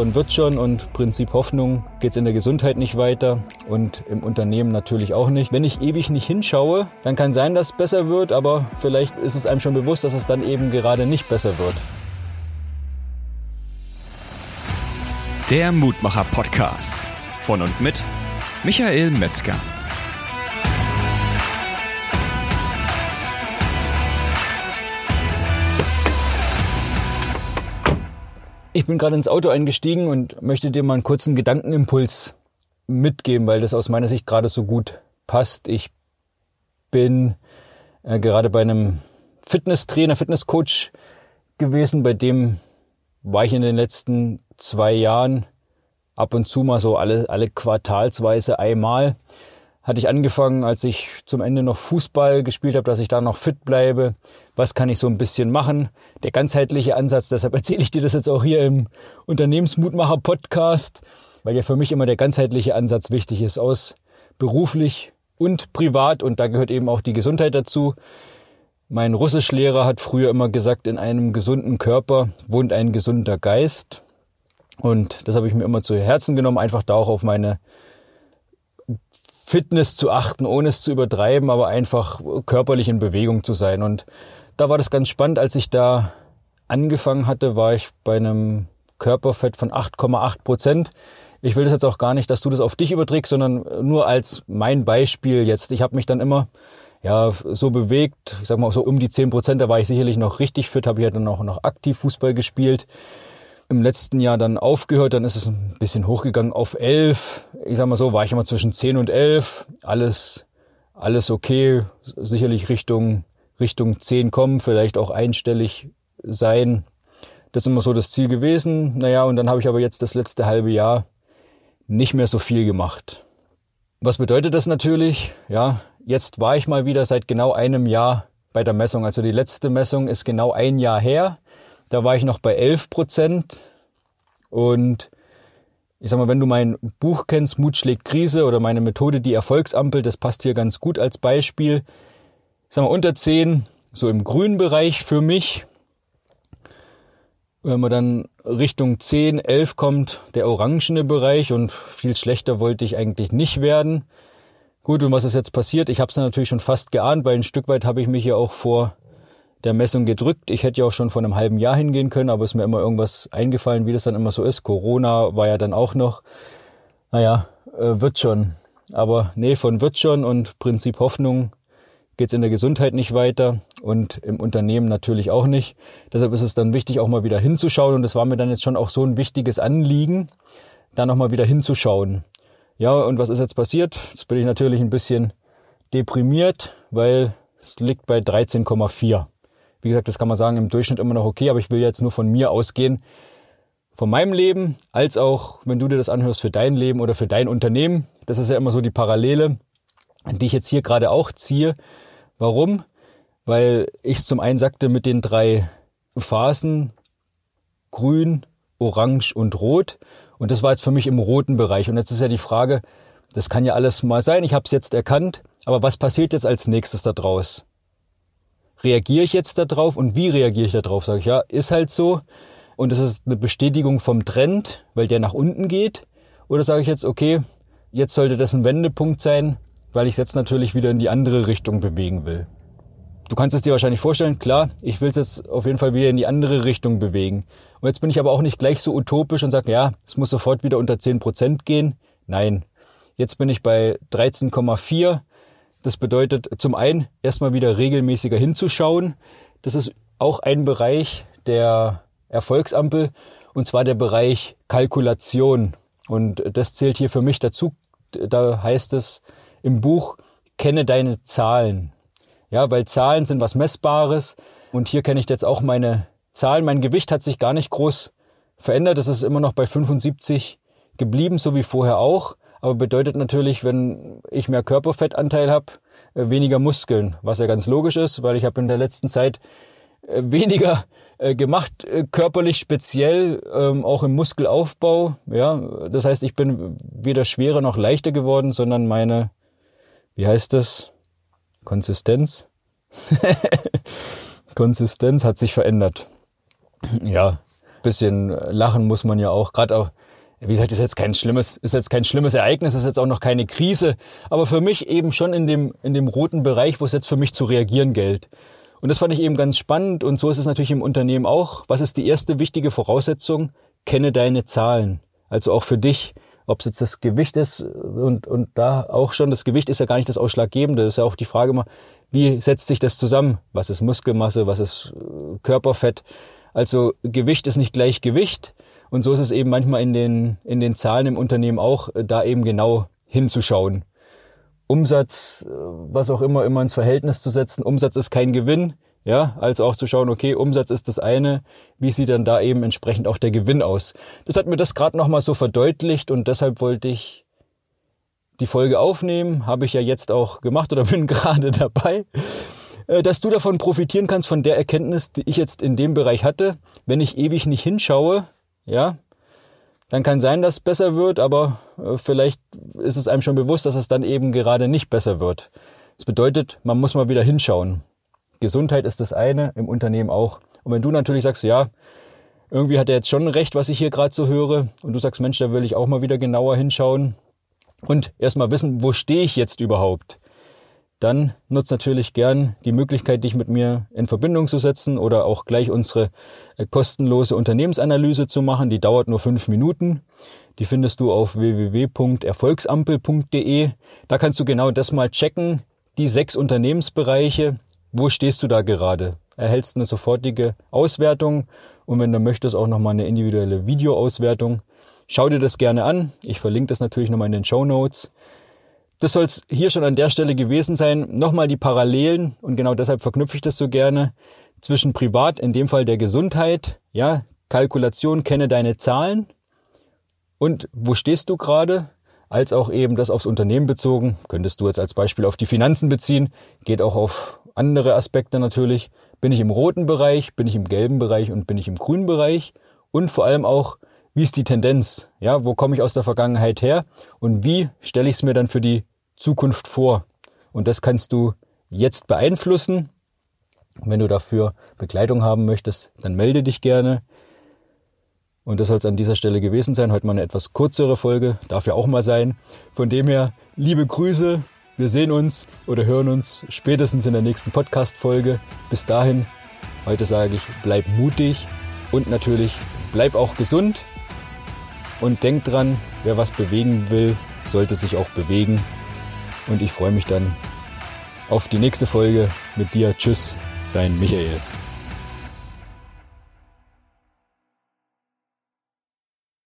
von wird schon und Prinzip Hoffnung geht es in der Gesundheit nicht weiter und im Unternehmen natürlich auch nicht. Wenn ich ewig nicht hinschaue, dann kann sein, dass es besser wird, aber vielleicht ist es einem schon bewusst, dass es dann eben gerade nicht besser wird. Der Mutmacher Podcast von und mit Michael Metzger. Ich bin gerade ins Auto eingestiegen und möchte dir mal einen kurzen Gedankenimpuls mitgeben, weil das aus meiner Sicht gerade so gut passt. Ich bin äh, gerade bei einem Fitnesstrainer, Fitnesscoach gewesen, bei dem war ich in den letzten zwei Jahren ab und zu mal so alle, alle quartalsweise einmal. Hatte ich angefangen, als ich zum Ende noch Fußball gespielt habe, dass ich da noch fit bleibe was kann ich so ein bisschen machen. Der ganzheitliche Ansatz, deshalb erzähle ich dir das jetzt auch hier im Unternehmensmutmacher-Podcast, weil ja für mich immer der ganzheitliche Ansatz wichtig ist, aus beruflich und privat und da gehört eben auch die Gesundheit dazu. Mein Russischlehrer hat früher immer gesagt, in einem gesunden Körper wohnt ein gesunder Geist. Und das habe ich mir immer zu Herzen genommen, einfach da auch auf meine Fitness zu achten, ohne es zu übertreiben, aber einfach körperlich in Bewegung zu sein. Und da war das ganz spannend, als ich da angefangen hatte, war ich bei einem Körperfett von 8,8 Prozent. Ich will das jetzt auch gar nicht, dass du das auf dich überträgst, sondern nur als mein Beispiel jetzt. Ich habe mich dann immer ja so bewegt, ich sag mal so um die 10 Prozent, da war ich sicherlich noch richtig fit, habe ich ja dann auch noch aktiv Fußball gespielt. Im letzten Jahr dann aufgehört, dann ist es ein bisschen hochgegangen auf 11. Ich sag mal so, war ich immer zwischen 10 und 11. Alles, alles okay, sicherlich Richtung Richtung 10 kommen, vielleicht auch einstellig sein. Das ist immer so das Ziel gewesen. Naja, und dann habe ich aber jetzt das letzte halbe Jahr nicht mehr so viel gemacht. Was bedeutet das natürlich? Ja, jetzt war ich mal wieder seit genau einem Jahr bei der Messung. Also die letzte Messung ist genau ein Jahr her. Da war ich noch bei 11 Prozent. Und ich sag mal, wenn du mein Buch kennst, Mut schlägt Krise oder meine Methode, die Erfolgsampel, das passt hier ganz gut als Beispiel ich sag mal, unter 10, so im grünen Bereich für mich. Wenn man dann Richtung 10, 11 kommt, der orangene Bereich und viel schlechter wollte ich eigentlich nicht werden. Gut, und was ist jetzt passiert? Ich habe es natürlich schon fast geahnt, weil ein Stück weit habe ich mich ja auch vor der Messung gedrückt. Ich hätte ja auch schon vor einem halben Jahr hingehen können, aber es ist mir immer irgendwas eingefallen, wie das dann immer so ist. Corona war ja dann auch noch. Naja, äh, wird schon. Aber nee, von wird schon und Prinzip Hoffnung geht es in der Gesundheit nicht weiter und im Unternehmen natürlich auch nicht. Deshalb ist es dann wichtig, auch mal wieder hinzuschauen und das war mir dann jetzt schon auch so ein wichtiges Anliegen, da nochmal wieder hinzuschauen. Ja, und was ist jetzt passiert? Jetzt bin ich natürlich ein bisschen deprimiert, weil es liegt bei 13,4. Wie gesagt, das kann man sagen, im Durchschnitt immer noch okay, aber ich will jetzt nur von mir ausgehen, von meinem Leben, als auch, wenn du dir das anhörst, für dein Leben oder für dein Unternehmen. Das ist ja immer so die Parallele, die ich jetzt hier gerade auch ziehe. Warum? Weil ich zum einen sagte mit den drei Phasen grün, orange und rot. Und das war jetzt für mich im roten Bereich. Und jetzt ist ja die Frage, das kann ja alles mal sein, ich habe es jetzt erkannt, aber was passiert jetzt als nächstes da draus? Reagiere ich jetzt darauf und wie reagiere ich darauf? Sage ich, ja, ist halt so. Und ist eine Bestätigung vom Trend, weil der nach unten geht. Oder sage ich jetzt, okay, jetzt sollte das ein Wendepunkt sein, weil ich es jetzt natürlich wieder in die andere Richtung bewegen will. Du kannst es dir wahrscheinlich vorstellen, klar, ich will es jetzt auf jeden Fall wieder in die andere Richtung bewegen. Und jetzt bin ich aber auch nicht gleich so utopisch und sage, ja, es muss sofort wieder unter 10% gehen. Nein, jetzt bin ich bei 13,4. Das bedeutet zum einen erstmal wieder regelmäßiger hinzuschauen. Das ist auch ein Bereich der Erfolgsampel und zwar der Bereich Kalkulation. Und das zählt hier für mich dazu. Da heißt es, im Buch Kenne deine Zahlen. Ja, weil Zahlen sind was Messbares und hier kenne ich jetzt auch meine Zahlen. Mein Gewicht hat sich gar nicht groß verändert. Es ist immer noch bei 75 geblieben, so wie vorher auch. Aber bedeutet natürlich, wenn ich mehr Körperfettanteil habe, äh, weniger Muskeln, was ja ganz logisch ist, weil ich habe in der letzten Zeit äh, weniger äh, gemacht, körperlich speziell, ähm, auch im Muskelaufbau. Ja, das heißt, ich bin weder schwerer noch leichter geworden, sondern meine wie heißt das? Konsistenz? Konsistenz hat sich verändert. Ja, bisschen lachen muss man ja auch. Gerade auch, wie gesagt, ist jetzt kein schlimmes, ist jetzt kein schlimmes Ereignis, ist jetzt auch noch keine Krise, aber für mich eben schon in dem, in dem roten Bereich, wo es jetzt für mich zu reagieren gilt. Und das fand ich eben ganz spannend und so ist es natürlich im Unternehmen auch. Was ist die erste wichtige Voraussetzung? Kenne deine Zahlen. Also auch für dich, ob es jetzt das Gewicht ist und, und da auch schon, das Gewicht ist ja gar nicht das Ausschlaggebende. Das ist ja auch die Frage immer, wie setzt sich das zusammen? Was ist Muskelmasse? Was ist äh, Körperfett? Also Gewicht ist nicht gleich Gewicht. Und so ist es eben manchmal in den, in den Zahlen im Unternehmen auch, äh, da eben genau hinzuschauen. Umsatz, äh, was auch immer, immer ins Verhältnis zu setzen. Umsatz ist kein Gewinn. Ja, also auch zu schauen, okay, Umsatz ist das eine, wie sieht dann da eben entsprechend auch der Gewinn aus. Das hat mir das gerade nochmal so verdeutlicht und deshalb wollte ich die Folge aufnehmen, habe ich ja jetzt auch gemacht oder bin gerade dabei, äh, dass du davon profitieren kannst von der Erkenntnis, die ich jetzt in dem Bereich hatte. Wenn ich ewig nicht hinschaue, ja, dann kann sein, dass es besser wird, aber äh, vielleicht ist es einem schon bewusst, dass es dann eben gerade nicht besser wird. Das bedeutet, man muss mal wieder hinschauen. Gesundheit ist das eine, im Unternehmen auch. Und wenn du natürlich sagst, ja, irgendwie hat er jetzt schon recht, was ich hier gerade so höre, und du sagst, Mensch, da will ich auch mal wieder genauer hinschauen und erstmal wissen, wo stehe ich jetzt überhaupt, dann nutzt natürlich gern die Möglichkeit, dich mit mir in Verbindung zu setzen oder auch gleich unsere äh, kostenlose Unternehmensanalyse zu machen. Die dauert nur fünf Minuten. Die findest du auf www.erfolgsampel.de. Da kannst du genau das mal checken. Die sechs Unternehmensbereiche. Wo stehst du da gerade? Erhältst eine sofortige Auswertung und wenn du möchtest auch nochmal eine individuelle Videoauswertung. Schau dir das gerne an. Ich verlinke das natürlich nochmal in den Show Notes. Das soll es hier schon an der Stelle gewesen sein. Nochmal die Parallelen und genau deshalb verknüpfe ich das so gerne zwischen privat, in dem Fall der Gesundheit, ja, Kalkulation, kenne deine Zahlen und wo stehst du gerade, als auch eben das aufs Unternehmen bezogen, könntest du jetzt als Beispiel auf die Finanzen beziehen, geht auch auf andere Aspekte natürlich. Bin ich im roten Bereich, bin ich im gelben Bereich und bin ich im grünen Bereich und vor allem auch, wie ist die Tendenz? Ja, wo komme ich aus der Vergangenheit her und wie stelle ich es mir dann für die Zukunft vor. Und das kannst du jetzt beeinflussen. wenn du dafür Begleitung haben möchtest, dann melde dich gerne. Und das soll es an dieser Stelle gewesen sein. Heute mal eine etwas kürzere Folge. Darf ja auch mal sein. Von dem her, liebe Grüße. Wir sehen uns oder hören uns spätestens in der nächsten Podcast-Folge. Bis dahin, heute sage ich, bleib mutig und natürlich bleib auch gesund. Und denk dran, wer was bewegen will, sollte sich auch bewegen. Und ich freue mich dann auf die nächste Folge mit dir. Tschüss, dein Michael.